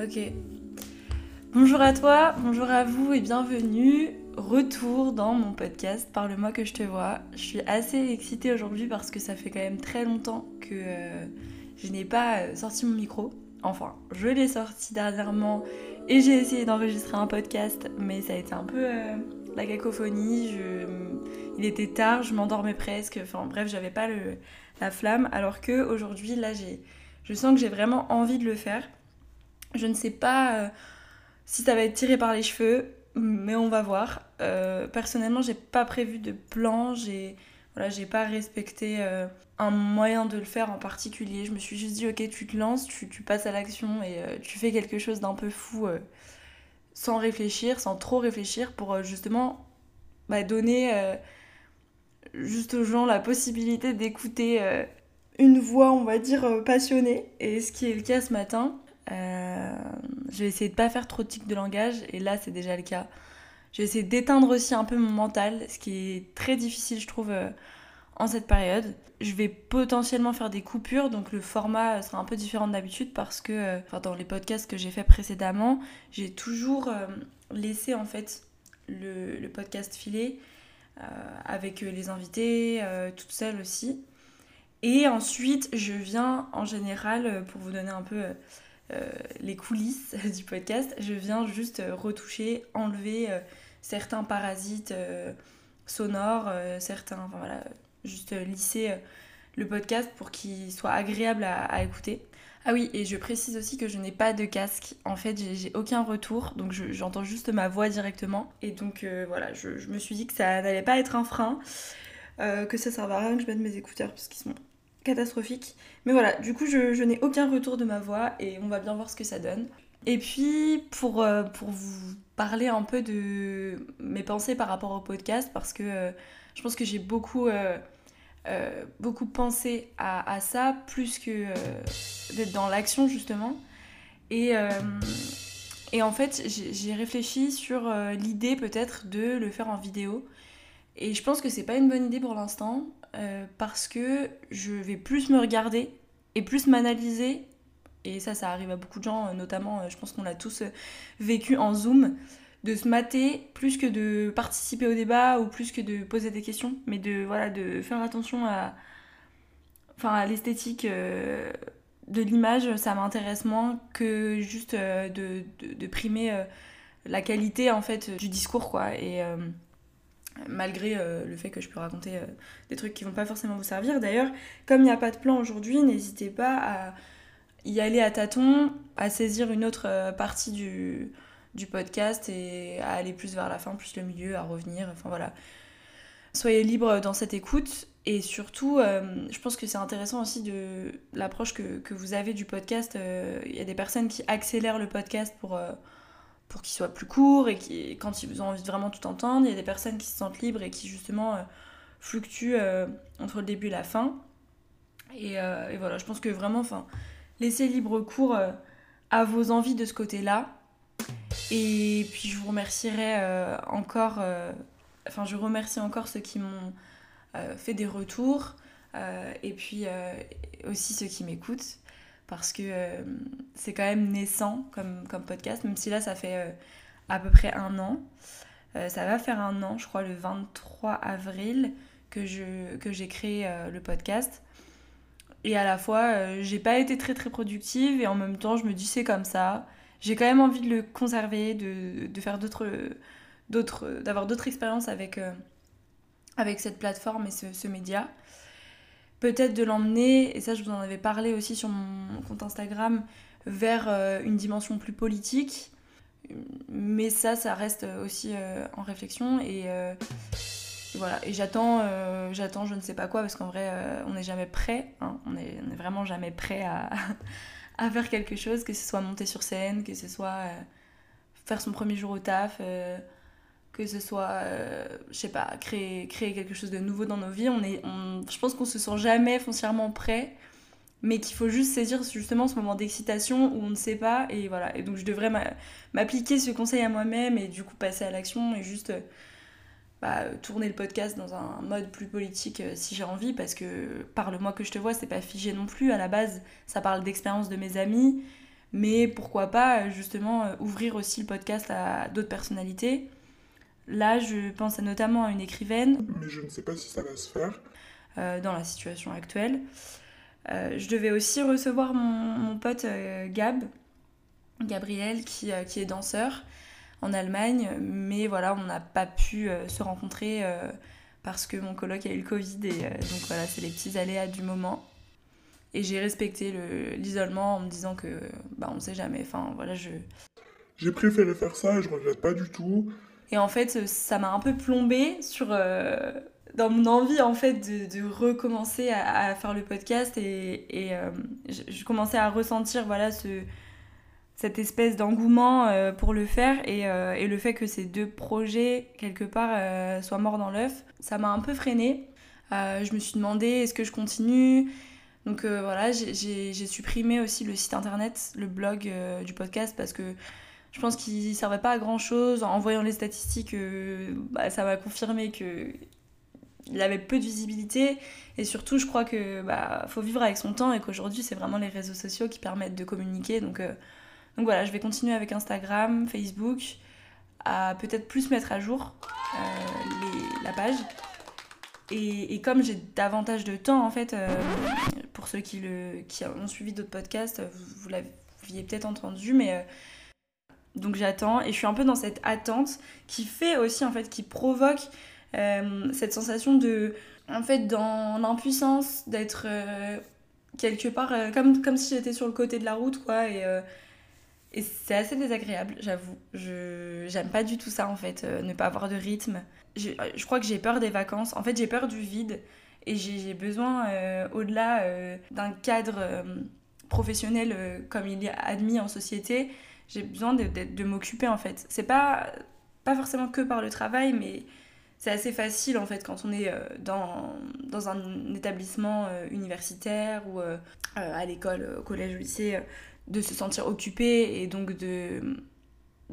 Ok. Bonjour à toi, bonjour à vous et bienvenue. Retour dans mon podcast Parle-moi que je te vois. Je suis assez excitée aujourd'hui parce que ça fait quand même très longtemps que euh, je n'ai pas euh, sorti mon micro. Enfin, je l'ai sorti dernièrement et j'ai essayé d'enregistrer un podcast, mais ça a été un peu euh, la cacophonie. Il était tard, je m'endormais presque. Enfin bref, j'avais pas la flamme. Alors que aujourd'hui, là, j'ai, je sens que j'ai vraiment envie de le faire. Je ne sais pas euh, si ça va être tiré par les cheveux, mais on va voir. Euh, personnellement, j'ai pas prévu de plan, j'ai voilà, pas respecté euh, un moyen de le faire en particulier. Je me suis juste dit, ok, tu te lances, tu, tu passes à l'action et tu fais quelque chose d'un peu fou sans réfléchir, sans trop réfléchir, pour justement bah, donner juste aux gens la possibilité d'écouter une voix, on va dire, passionnée. Et ce qui est le cas ce matin. Euh, je vais essayer de pas faire trop de tics de langage, et là c'est déjà le cas. Je vais essayer d'éteindre aussi un peu mon mental, ce qui est très difficile je trouve euh, en cette période. Je vais potentiellement faire des coupures, donc le format sera un peu différent d'habitude parce que euh, dans les podcasts que j'ai fait précédemment, j'ai toujours laissé en fait le, le podcast filer avec les invités, toute seule aussi. Et ensuite, je viens en général, pour vous donner un peu les coulisses du podcast, je viens juste euh, retoucher, enlever euh, certains parasites sonores, certains, enfin voilà, juste lisser le podcast pour qu'il soit agréable à, écouter. Ah oui, et je précise aussi que je n'ai pas de casque. En fait, j'ai aucun retour, donc j'entends juste ma voix directement. Et donc voilà, je, me suis dit que ça n'allait pas être un frein, que ça servait à rien que je mette mes écouteurs puisqu'ils sont catastrophique. Mais voilà, du coup, je, n'ai aucun retour de ma voix et on va bien voir ce que ça donne. Et puis, pour, euh, pour vous parler un peu de mes pensées par rapport au podcast, parce que euh, je pense que j'ai beaucoup, euh, beaucoup pensé à, à, ça, plus que d'être dans l'action, justement. Et, et en fait, j'ai réfléchi sur l'idée peut-être de le faire en vidéo. Et je pense que c'est pas une bonne idée pour l'instant, euh, parce que je vais plus me regarder et plus m'analyser. Et ça, ça arrive à beaucoup de gens, euh, notamment, euh, je pense qu'on l'a tous vécu en Zoom, de se mater plus que de participer au débat ou plus que de poser des questions, mais de, voilà, de faire attention à, enfin, à l'esthétique de l'image. Ça m'intéresse moins que juste de, de, de, primer la qualité en fait du discours, quoi. Et malgré euh, le fait que je peux raconter euh, des trucs qui vont pas forcément vous servir. D'ailleurs, comme il n'y a pas de plan aujourd'hui, n'hésitez pas à y aller à tâtons, à saisir une autre euh, partie du, podcast et à aller plus vers la fin, plus le milieu, à revenir. Enfin voilà. Soyez libre dans cette écoute et surtout, je pense que c'est intéressant aussi de l'approche que, que, vous avez du podcast. Il y a des personnes qui accélèrent le podcast pour pour qu'il soit plus court et quand ils ont envie de vraiment tout entendre. Il y a des personnes qui se sentent libres et qui justement euh, fluctuent euh, entre le début et la fin. Et, euh, et voilà, je pense que vraiment, enfin, laissez libre cours à vos envies de ce côté-là. Et puis je vous remercierai encore, enfin je remercie encore ceux qui m'ont fait des retours et puis aussi ceux qui m'écoutent parce que euh, c'est quand même naissant comme, comme podcast, même si là ça fait euh, à peu près un an. Euh, ça va faire un an, je crois, le 23 avril que, que j'ai créé le podcast. Et à la fois, j'ai pas été très très productive et en même temps, je me dis c'est comme ça. J'ai quand même envie de le conserver, de, de faire d'autres, d'autres, d'avoir d'autres expériences avec, avec cette plateforme et ce média peut-être de l'emmener, et ça je vous en avais parlé aussi sur mon compte Instagram, vers euh, une dimension plus politique. Mais ça, ça reste aussi euh, en réflexion et euh, voilà. Et j'attends, j'attends, je ne sais pas quoi, parce qu'en vrai, on n'est jamais prêt. Hein. on, est, on est vraiment jamais prêt à, à, faire quelque chose, que ce soit monter sur scène, que ce soit faire son premier jour au taf que ce soit, euh, je sais pas, créer, créer quelque chose de nouveau dans nos vies. On est, je pense qu'on se sent jamais foncièrement prêt, mais qu'il faut juste saisir justement ce moment d'excitation où on ne sait pas. Et voilà. Et donc je devrais m'appliquer ce conseil à moi-même et du coup passer à l'action et juste bah, tourner le podcast dans un mode plus politique euh, si j'ai envie, parce que parle-moi que je te vois, c'est pas figé non plus. À la base, ça parle d'expérience de mes amis. Mais pourquoi pas justement ouvrir aussi le podcast à d'autres personnalités. Là, je pense notamment à une écrivaine. Mais je ne sais pas si ça va se faire. dans la situation actuelle. je devais aussi recevoir mon, mon pote Gab, Gabriel, qui, qui est danseur en Allemagne, mais voilà, on n'a pas pu euh, se rencontrer euh, parce que mon coloc a eu le Covid et euh, donc voilà, c'est les petits aléas du moment. Et j'ai respecté l'isolement en me disant que bah on sait jamais. Enfin voilà, je. J'ai préféré faire ça et je regrette pas du tout. Et en fait, ça m'a un peu plombé sur dans mon envie en fait de, recommencer à, faire le podcast et, et je, commençais à ressentir voilà ce cette espèce d'engouement euh, pour le faire euh, et, le fait que ces deux projets, quelque part, euh, soient morts dans l'œuf, ça m'a un peu freiné. je me suis demandé est-ce que je continue? Donc voilà, j'ai supprimé aussi le site internet, le blog du podcast parce que je pense qu'il ne servait pas à grand chose. En voyant les statistiques, bah, ça m'a confirmé que il avait peu de visibilité et surtout je crois que bah, faut vivre avec son temps et qu'aujourd'hui c'est vraiment les réseaux sociaux qui permettent de communiquer donc donc voilà, je vais continuer avec Instagram, Facebook, à peut-être plus mettre à jour euh, la page. Et, comme j'ai davantage de temps, en fait, euh, pour ceux qui, le, qui ont suivi d'autres podcasts, vous, vous l'aviez peut-être entendu, mais euh, donc j'attends et je suis un peu dans cette attente qui fait aussi, en fait, qui provoque cette sensation de, en fait, dans l'impuissance d'être quelque part, comme, comme si j'étais sur le côté de la route, quoi, et et c'est assez désagréable, j'avoue. Je j'aime pas du tout ça en fait, euh, ne pas avoir de rythme. Je, je crois que j'ai peur des vacances. En fait, j'ai peur du vide et j'ai besoin, euh, au-delà euh, d'un cadre professionnel comme il est admis en société, j'ai besoin de, m'occuper en fait. C'est pas, pas forcément que par le travail, mais c'est assez facile en fait quand on est dans, dans un établissement universitaire ou à l'école, au collège, au lycée de se sentir occupé et donc de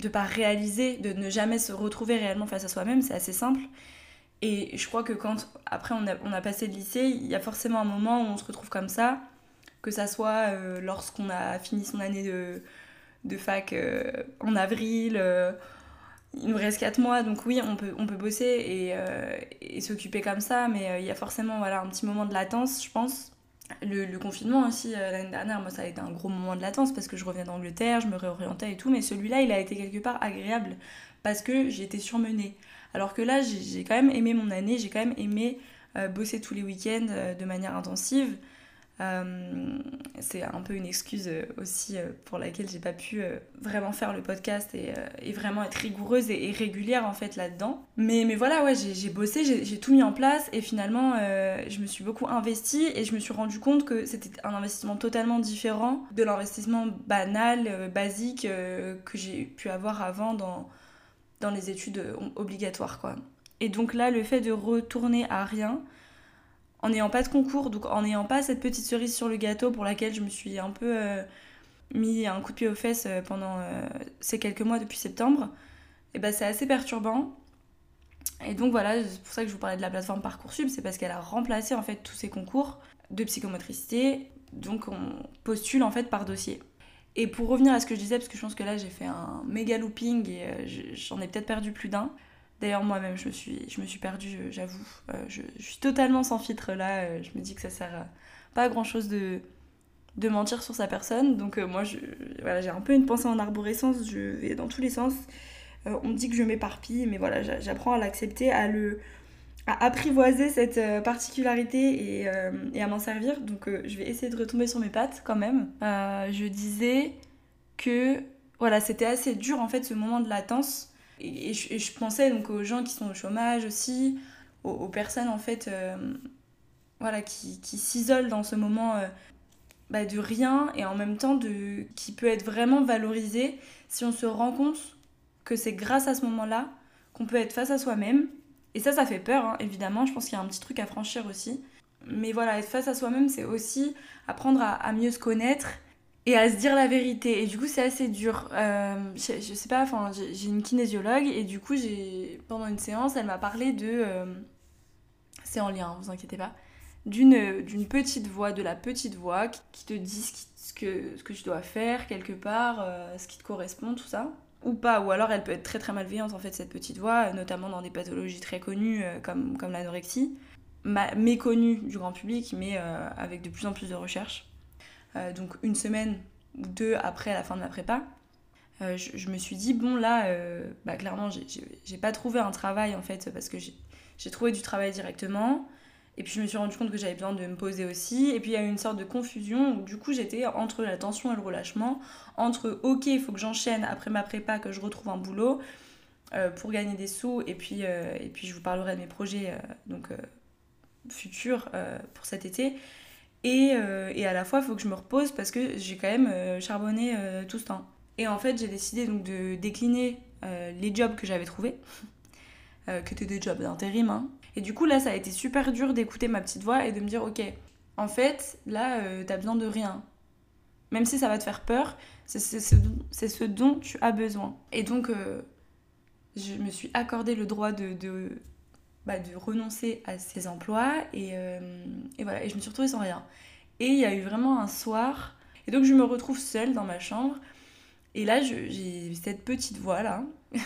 ne pas réaliser, de ne jamais se retrouver réellement face à soi-même, c'est assez simple. Et je crois que quand, après, on a, on a, passé le lycée, il y a forcément un moment où on se retrouve comme ça, que ça soit euh, lorsqu'on a fini son année de, de fac euh, en avril, euh, il nous reste 4 mois, donc oui, on peut, on peut bosser et, et s'occuper comme ça, mais il y a forcément voilà, un petit moment de latence, je pense, le, confinement aussi, euh, l'année dernière, moi ça a été un gros moment de latence parce que je revenais d'Angleterre, je me réorientais et tout, mais celui-là il a été quelque part agréable parce que été surmenée. Alors que là j'ai quand même aimé mon année, j'ai quand même aimé euh, bosser tous les week-ends euh, de manière intensive. Euh, c'est un peu une excuse euh, aussi euh, pour laquelle j'ai pas pu vraiment faire le podcast et, vraiment être rigoureuse et, régulière en fait là-dedans. Mais, mais voilà, ouais, j'ai bossé, j'ai tout mis en place et finalement je me suis beaucoup investie et je me suis rendu compte que c'était un investissement totalement différent de l'investissement banal, basique que j'ai pu avoir avant dans, dans les études obligatoires quoi. Et donc là, le fait de retourner à rien, en n'ayant pas de concours, donc en n'ayant pas cette petite cerise sur le gâteau pour laquelle je me suis un peu euh, mis un coup de pied aux fesses euh, pendant euh, ces quelques mois depuis septembre, et ben c'est assez perturbant. Et donc voilà, c'est pour ça que je vous parlais de la plateforme Parcoursup, c'est parce qu'elle a remplacé en fait tous ces concours de psychomotricité, donc on postule en fait par dossier. Et pour revenir à ce que je disais, parce que je pense que là j'ai fait un méga looping et j'en ai peut-être perdu plus d'un, D'ailleurs, moi-même, je me suis, je me suis perdue, j'avoue. Euh, je, suis totalement sans filtre là. Euh, je me dis que ça sert pas à grand-chose de, de mentir sur sa personne. Donc euh, moi, voilà, j'ai un peu une pensée en arborescence. Je vais dans tous les sens. on me dit que je m'éparpille, mais voilà, j'apprends à l'accepter, à apprivoiser cette particularité et, et à m'en servir. Donc je vais essayer de retomber sur mes pattes quand même. je disais que voilà, c'était assez dur en fait ce moment de latence et, je, pensais donc aux gens qui sont au chômage aussi, aux, personnes en fait euh, voilà, qui, qui s'isolent dans ce moment euh, bah, de rien et en même temps de, qui peut être vraiment valorisé si on se rend compte que c'est grâce à ce moment-là qu'on peut être face à soi-même. Et ça, ça fait peur, hein, évidemment. Je pense qu'il y a un petit truc à franchir aussi. Mais voilà, être face à soi-même, c'est aussi apprendre à, à mieux se connaître et à se dire la vérité. Et du coup, c'est assez dur. Euh, je, sais pas, enfin, j'ai une kinésiologue et du coup, j'ai pendant une séance, elle m'a parlé de. Euh, c'est en lien, vous inquiétez pas. d'une petite voix, de la petite voix qui te dit ce, que, ce que tu dois faire quelque part, euh, ce qui te correspond, tout ça. Ou pas, ou alors elle peut être très très malveillante en fait cette petite voix, notamment dans des pathologies très connues comme, comme l'anorexie, méconnue du grand public, mais avec de plus en plus de recherches. Donc une semaine ou deux après la fin de ma prépa, je, me suis dit, bon là, bah, clairement j'ai pas trouvé un travail en fait parce que j'ai trouvé du travail directement. Et puis je me suis rendu compte que j'avais besoin de me poser aussi. Et puis il y a eu une sorte de confusion où du coup j'étais entre la tension et le relâchement, entre ok, il faut que j'enchaîne après ma prépa, que je retrouve un boulot euh, pour gagner des sous. Et puis, euh, et puis je vous parlerai de mes projets euh, donc, futurs pour cet été. Et, et, à la fois, il faut que je me repose parce que j'ai quand même charbonné tout ce temps. Et en fait, j'ai décidé donc de décliner les jobs que j'avais trouvés, que étaient des jobs d'intérim, hein, et du coup, là, ça a été super dur d'écouter ma petite voix et de me dire, ok, en fait, là, euh, t'as besoin de rien. Même si ça va te faire peur, c'est ce, dont tu as besoin. Et donc, euh, je me suis accordé le droit de, bah, de renoncer à ces emplois. Et, euh, et, voilà, et je me suis retrouvée sans rien. Et il y a eu vraiment un soir. Et donc, je me retrouve seule dans ma chambre. Et là, j'ai cette petite voix là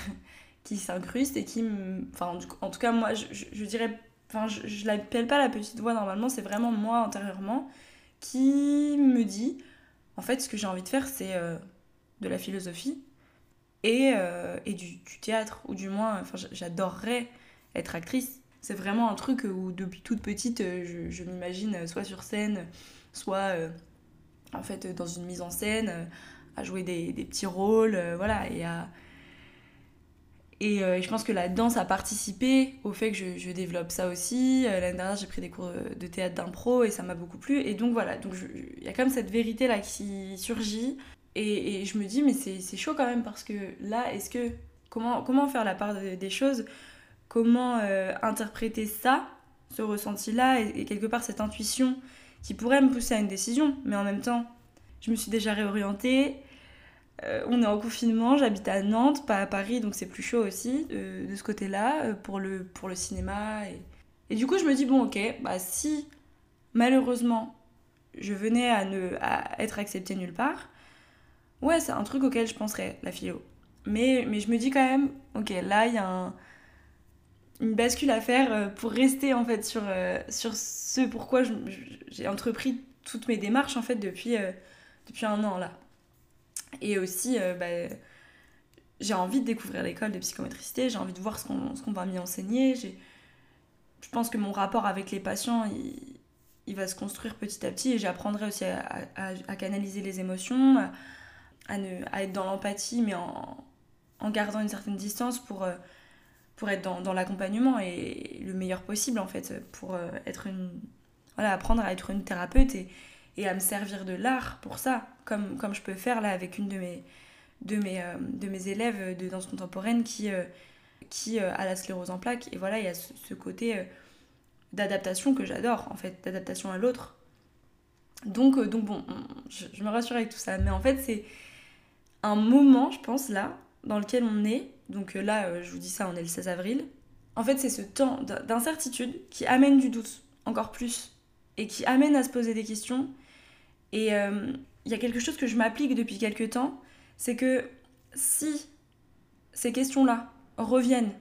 qui s'incruste et qui me... Enfin, en tout cas, moi, je, je, dirais... Enfin, je, je l'appelle pas la petite voix normalement, c'est vraiment moi intérieurement qui me dit, en fait, ce que j'ai envie de faire, c'est euh, de la philosophie et, euh, et du, du, théâtre, ou du moins, enfin, j'adorerais être actrice. C'est vraiment un truc où depuis toute petite, euh, je, m'imagine soit sur scène, soit en fait dans une mise en scène, à jouer des, petits rôles, voilà, et à euh, et je pense que la danse a participé au fait que je, développe ça aussi. Euh, l'année dernière, j'ai pris des cours de théâtre d'impro et ça m'a beaucoup plu. Et donc voilà, donc il y a même cette vérité-là qui surgit. Et, je me dis, mais c'est chaud quand même parce que là, est-ce que. Comment, comment faire la part des choses Comment euh, interpréter ça, ce ressenti-là, et, quelque part cette intuition qui pourrait me pousser à une décision, mais en même temps, je me suis déjà réorientée, euh, on est en confinement, j'habite à Nantes, pas à Paris, donc c'est plus chaud aussi euh, de ce côté-là pour, le, cinéma. Et... du coup, je me dis, bon, ok, bah si malheureusement je venais à, ne, être acceptée nulle part, ouais, c'est un truc auquel je penserais, la philo. Mais, mais je me dis quand même, ok, là, il y a une bascule à faire pour rester en fait sur, sur ce pourquoi j'ai entrepris toutes mes démarches en fait depuis, depuis un an là. Et aussi, euh, bah, j'ai envie de découvrir l'école de psychométricité, j'ai envie de voir ce qu'on va m'y enseigner. Je pense que mon rapport avec les patients, il, va se construire petit à petit et j'apprendrai aussi à, canaliser les émotions, à, à être dans l'empathie, mais en, en, gardant une certaine distance pour, euh, pour être dans, l'accompagnement et le meilleur possible en fait, pour euh, être une, voilà, apprendre à être une thérapeute et, à me servir de l'art pour ça, comme, comme je peux faire là avec une de mes, de mes, euh, de mes élèves de danse contemporaine qui, euh, qui a la sclérose en plaques. Et voilà, il y a ce, côté d'adaptation que j'adore, en fait, d'adaptation à l'autre. Donc, donc bon, je, me rassure avec tout ça. Mais en fait, c'est un moment, je pense, là, dans lequel on est. Donc là, je vous dis ça, on est le 16 avril. En fait, c'est ce temps d'incertitude qui amène du doute encore plus et qui amène à se poser des questions et euh, il y a quelque chose que je m'applique depuis quelques temps, c'est que si ces questions-là reviennent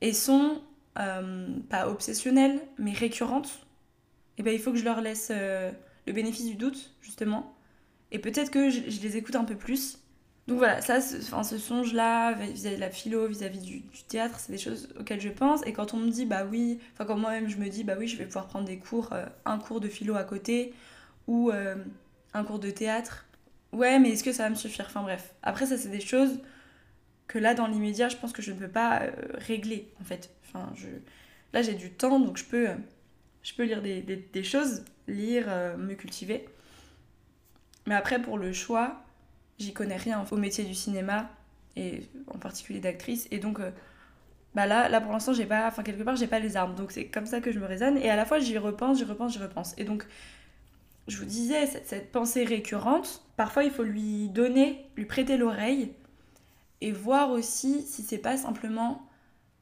et sont euh, pas obsessionnelles, mais récurrentes, eh ben, il faut que je leur laisse euh, le bénéfice du doute, justement. Et peut-être que je, les écoute un peu plus. Donc voilà, ça, enfin, ce songe-là, vis-à-vis de la philo, vis-à-vis du, théâtre, c'est des choses auxquelles je pense. Et quand on me dit, bah oui, enfin quand moi-même je me dis, bah oui, je vais pouvoir prendre des cours, un cours de philo à côté, ou euh, un cours de théâtre. Ouais, mais est-ce que ça va me suffire? Enfin bref. Après, ça, c'est des choses que là, dans l'immédiat, je pense que je ne peux pas euh, régler, en fait. Enfin, je... Là, j'ai du temps, donc je peux, euh, je peux lire des, choses, lire, me cultiver. Mais après, pour le choix, j'y connais rien au métier du cinéma, et en particulier d'actrice. Et donc, bah là, là, pour l'instant, j'ai pas... Enfin, quelque part, j'ai pas les armes. Donc, c'est comme ça que je me raisonne. Et à la fois, j'y repense, j'y repense, j'y repense. Et donc, je vous disais, cette, pensée récurrente, parfois il faut lui donner, lui prêter l'oreille et voir aussi si c'est pas simplement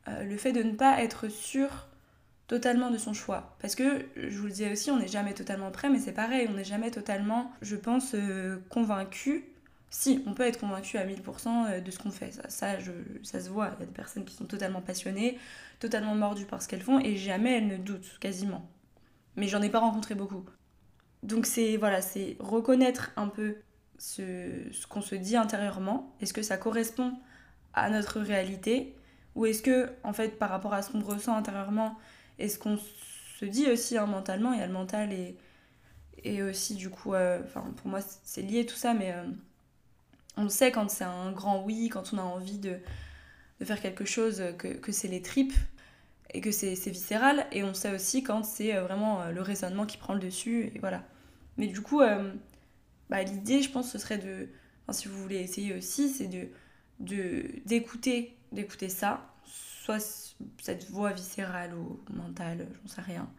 euh, le fait de ne pas être sûr totalement de son choix. Parce que, je vous le disais aussi, on n'est jamais totalement prêt, mais c'est pareil, on n'est jamais totalement, je pense, euh, convaincu. Si, on peut être convaincu à 1000% euh, de ce qu'on fait. Ça, ça, je, ça se voit. Il y a des personnes qui sont totalement passionnées, totalement mordues par ce qu'elles font, et jamais elles ne doutent, quasiment. Mais j'en ai pas rencontré beaucoup. Donc c'est voilà, c'est reconnaître un peu ce, ce qu'on se dit intérieurement. Est-ce que ça correspond à notre réalité? Ou est-ce que, en fait, par rapport à ce qu'on ressent intérieurement, et ce qu'on se dit aussi hein, mentalement, il y a le mental et, et aussi du coup, euh, pour moi c'est lié tout ça, mais euh, on sait quand c'est un grand oui, quand on a envie de, faire quelque chose, que, c'est les tripes et que c'est viscéral, et on sait aussi quand c'est euh, vraiment le raisonnement qui prend le dessus, et voilà. Mais du coup, bah, l'idée, je pense, ce serait de, si vous voulez essayer aussi, c'est de d'écouter d'écouter ça, soit cette voix viscérale ou mentale, j'en sais rien,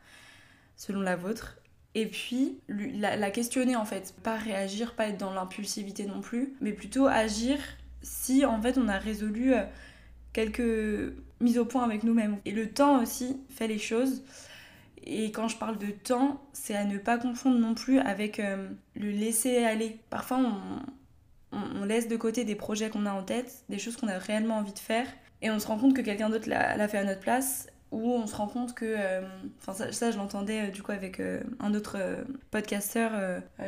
selon la vôtre. Et puis, la, questionner en fait, pas réagir, pas être dans l'impulsivité non plus, mais plutôt agir si en fait on a résolu euh, quelques mises au point avec nous-mêmes. Et le temps aussi fait les choses. Et quand je parle de temps, c'est à ne pas confondre non plus avec euh, le laisser aller. Parfois, on, on, laisse de côté des projets qu'on a en tête, des choses qu'on a réellement envie de faire, et on se rend compte que quelqu'un d'autre l'a fait à notre place ou on se rend compte que euh, enfin ça, je l'entendais euh, du coup avec euh, un autre podcasteur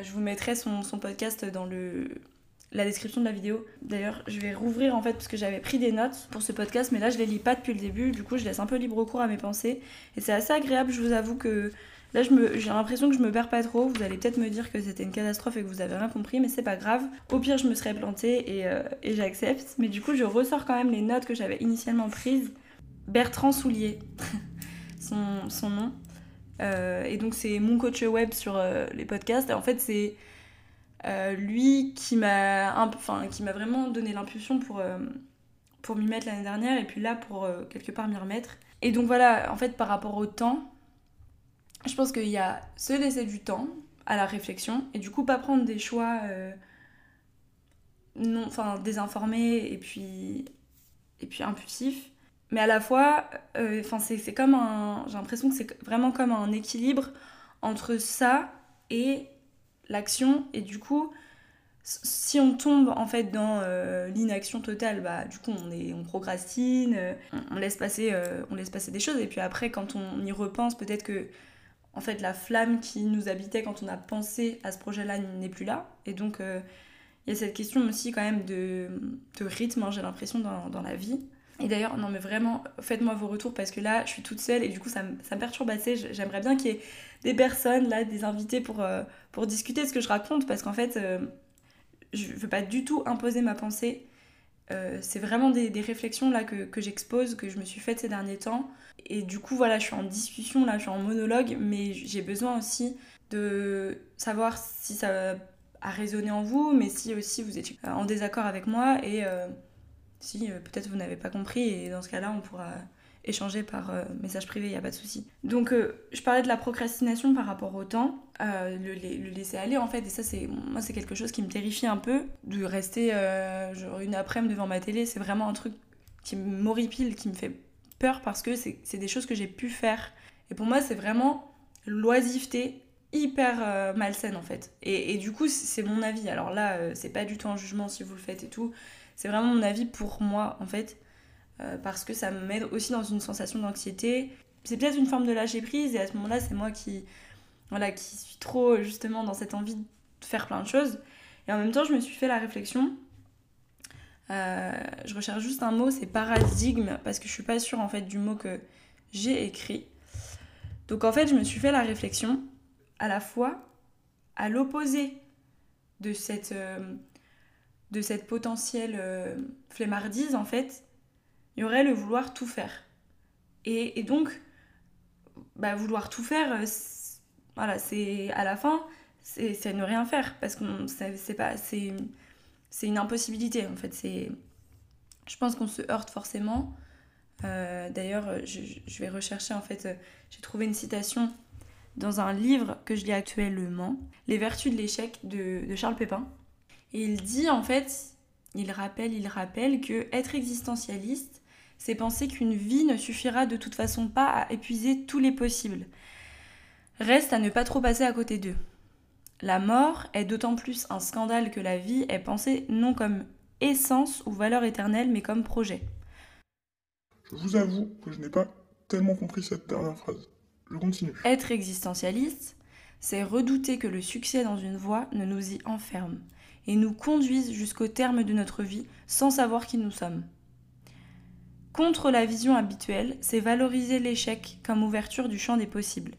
je vous mettrai son, podcast dans la description de la vidéo d'ailleurs je vais rouvrir en fait parce que j'avais pris des notes pour ce podcast mais là je les lis pas depuis le début du coup je laisse un peu libre cours à mes pensées et c'est assez agréable je vous avoue que Là, j'ai l'impression que je me perds pas trop. Vous allez peut-être me dire que c'était une catastrophe et que vous avez rien compris, mais c'est pas grave. Au pire, je me serais plantée et j'accepte. Mais du coup, je ressors quand même les notes que j'avais initialement prises. Bertrand Soulier, son, nom. Euh, et donc, c'est mon coach web sur euh, les podcasts. Et en fait, c'est lui qui m'a vraiment donné l'impulsion pour, m'y mettre l'année dernière et puis là, pour quelque part m'y remettre. Et donc, voilà, en fait, par rapport au temps je pense qu'il y a se laisser du temps à la réflexion et du coup pas prendre des choix euh, non enfin désinformés et puis et puis impulsifs mais à la fois euh, c'est comme un j'ai l'impression que c'est vraiment comme un équilibre entre ça et l'action et du coup si on tombe en fait dans euh, l'inaction totale, bah du coup on est on procrastine, on, laisse passer on laisse passer des choses et puis après quand on y repense peut-être que en fait, la flamme qui nous habitait quand on a pensé à ce projet-là n'est plus là. Et donc, euh, il y a cette question aussi quand même de, de rythme, hein, j'ai l'impression, dans, dans, la vie. Et d'ailleurs, non mais vraiment, faites-moi vos retours parce que là, je suis toute seule et du coup, ça, ça me perturbe assez. J'aimerais bien qu'il y ait des personnes, là, des invités pour, euh, pour discuter de ce que je raconte parce qu'en fait, euh, je veux pas du tout imposer ma pensée. c'est vraiment des, réflexions là que, que j'expose, que je me suis faites ces derniers temps et du coup, voilà, je suis en discussion, là, je suis en monologue, mais j'ai besoin aussi de savoir si ça a résonné en vous, mais si aussi vous êtes en désaccord avec moi et euh, si euh, peut-être vous n'avez pas compris, et dans ce cas-là, on pourra échanger par euh, message privé, il n'y a pas de souci. Donc, je parlais de la procrastination par rapport au temps, le, laisser aller en fait, et ça, c'est moi, c'est quelque chose qui me terrifie un peu, de rester genre une après-midi devant ma télé, c'est vraiment un truc qui m'horripile, qui me fait peur parce que c'est des choses que j'ai pu faire. Et pour moi, c'est vraiment l'oisiveté hyper euh, malsaine en fait. Et, et du coup, c'est mon avis. Alors là, euh, c'est pas du tout un jugement si vous le faites et tout. C'est vraiment mon avis pour moi en fait. Euh, parce que ça m'aide aussi dans une sensation d'anxiété. C'est peut-être une forme de lâcher prise et à ce moment-là, c'est moi qui, voilà, qui suis trop justement dans cette envie de faire plein de choses. Et en même temps, je me suis fait la réflexion euh, je recherche juste un mot, c'est paradigme, parce que je suis pas sûre en fait du mot que j'ai écrit. Donc en fait, je me suis fait la réflexion à la fois à l'opposé de cette, euh, de cette potentielle euh, flemmardise, en fait, il y aurait le vouloir tout faire. Et, donc, bah, vouloir tout faire, voilà, c'est à la fin, c'est ne rien faire, parce que c'est pas. c'est une impossibilité en fait. C'est, je pense qu'on se heurte forcément. Euh, d'ailleurs, je, vais rechercher en fait. Euh, j'ai trouvé une citation dans un livre que je lis actuellement, Les Vertus de l'échec de, Charles Pépin. Et il dit en fait, il rappelle, il rappelle que être existentialiste, c'est penser qu'une vie ne suffira de toute façon pas à épuiser tous les possibles. Reste à ne pas trop passer à côté d'eux. La mort est d'autant plus un scandale que la vie est pensée non comme essence ou valeur éternelle, mais comme projet. Je vous avoue que je n'ai pas tellement compris cette dernière phrase. Je continue. Être existentialiste, c'est redouter que le succès dans une voie ne nous y enferme et nous conduise jusqu'au terme de notre vie sans savoir qui nous sommes. Contre la vision habituelle, c'est valoriser l'échec comme ouverture du champ des possibles.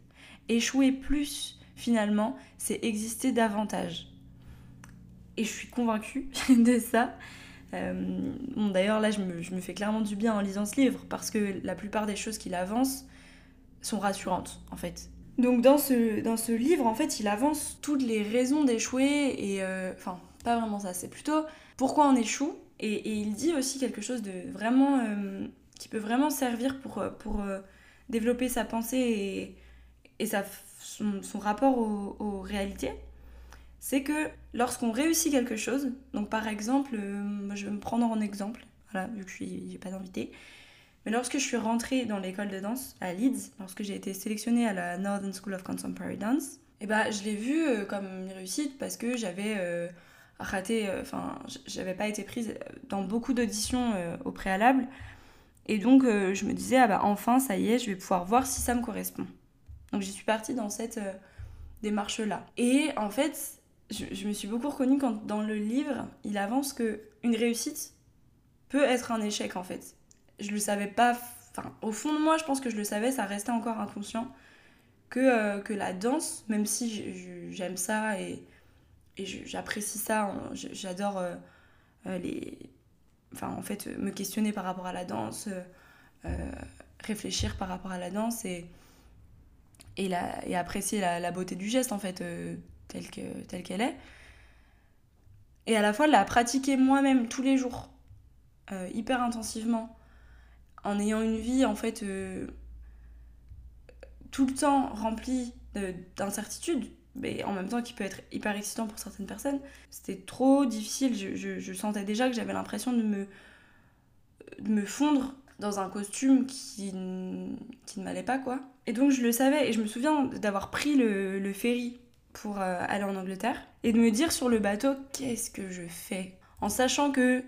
Échouer plus, finalement, c'est exister davantage. Et je suis convaincue de ça. Euh, D'ailleurs, là, je me, fais clairement du bien en lisant ce livre, parce que la plupart des choses qu'il avance sont rassurantes, en fait. Donc dans ce, dans ce livre, en fait, il avance toutes les raisons d'échouer, et... Euh, pas vraiment ça, c'est plutôt pourquoi on échoue, et, il dit aussi quelque chose de vraiment... Euh, qui peut vraiment servir pour, euh, euh, développer sa pensée et, sa, son, son rapport aux, réalités. C'est que lorsqu'on réussit quelque chose, donc par exemple, je vais me prendre en exemple, voilà, vu que je n'ai pas d'invité, mais lorsque je suis rentrée dans l'école de danse à Leeds, lorsque j'ai été sélectionnée à la Northern School of Contemporary Dance, et bah, je l'ai vu comme une réussite parce que j'avais raté, enfin, j'avais pas été prise dans beaucoup d'auditions euh, au préalable, et donc euh, je me disais, ah bah enfin, ça y est, je vais pouvoir voir si ça me correspond. Donc j'y suis partie dans cette euh, démarche-là. Et en fait, je, me suis beaucoup reconnue quand dans le livre, il avance que une réussite peut être un échec en fait. Je le savais pas, enfin au fond de moi, je pense que je le savais, ça restait encore inconscient que, euh, que la danse, même si j'aime ça et, et j'apprécie ça, j'adore euh, les, enfin en fait me questionner par rapport à la danse, euh, réfléchir par rapport à la danse et et, la, et apprécier la, beauté du geste en fait euh, telle que telle qu'elle est. Et à la fois la pratiquer moi-même tous les jours euh, hyper intensivement en ayant une vie en fait euh, tout le temps remplie d'incertitudes mais en même temps qui peut être hyper excitant pour certaines personnes. C'était trop difficile. Je, je, je, sentais déjà que j'avais l'impression de me de me fondre dans un costume qui, qui ne m'allait pas quoi. Et donc je le savais. Et je me souviens d'avoir pris le, le ferry pour euh, aller en Angleterre et de me dire sur le bateau qu'est-ce que je fais? En sachant que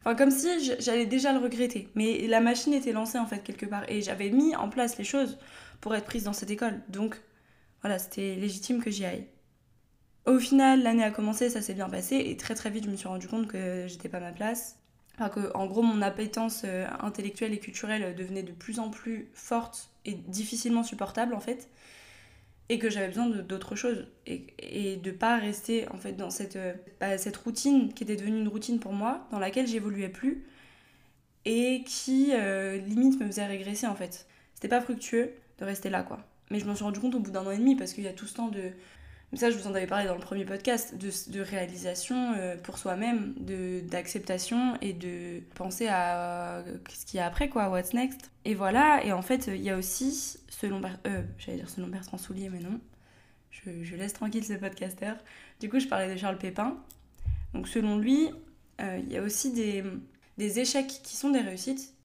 enfin comme si j'allais déjà le regretter. Mais la machine était lancée en fait quelque part. Et j'avais mis en place les choses pour être prise dans cette école. Donc voilà c'était légitime que j'y aille. Au final l'année a commencé ça s'est bien passé et très très vite je me suis rendu compte que j'étais pas ma place. Enfin que en gros mon appétence euh, intellectuelle et culturelle devenait de plus en plus forte et difficilement supportable en fait et que j'avais besoin d'autre chose et, et de pas rester en fait dans cette, bah, cette routine qui était devenue une routine pour moi dans laquelle j'évoluais plus et qui euh, limite me faisait régresser en fait. C'était pas fructueux de rester là quoi mais je m'en suis rendu compte au bout d'un an et demi parce qu'il y a tout ce temps de ça je vous en avais parlé dans le premier podcast de, réalisation euh, pour soi-même d'acceptation et de penser à euh, ce qu'il y a après quoi what's next. Et voilà et en fait il y a aussi selon euh, j'allais dire selon Bertrand Soulier mais non je, je, laisse tranquille ce podcasteur. Du coup je parlais de Charles Pépin. Donc selon lui euh, il y a aussi des, des échecs qui sont des réussites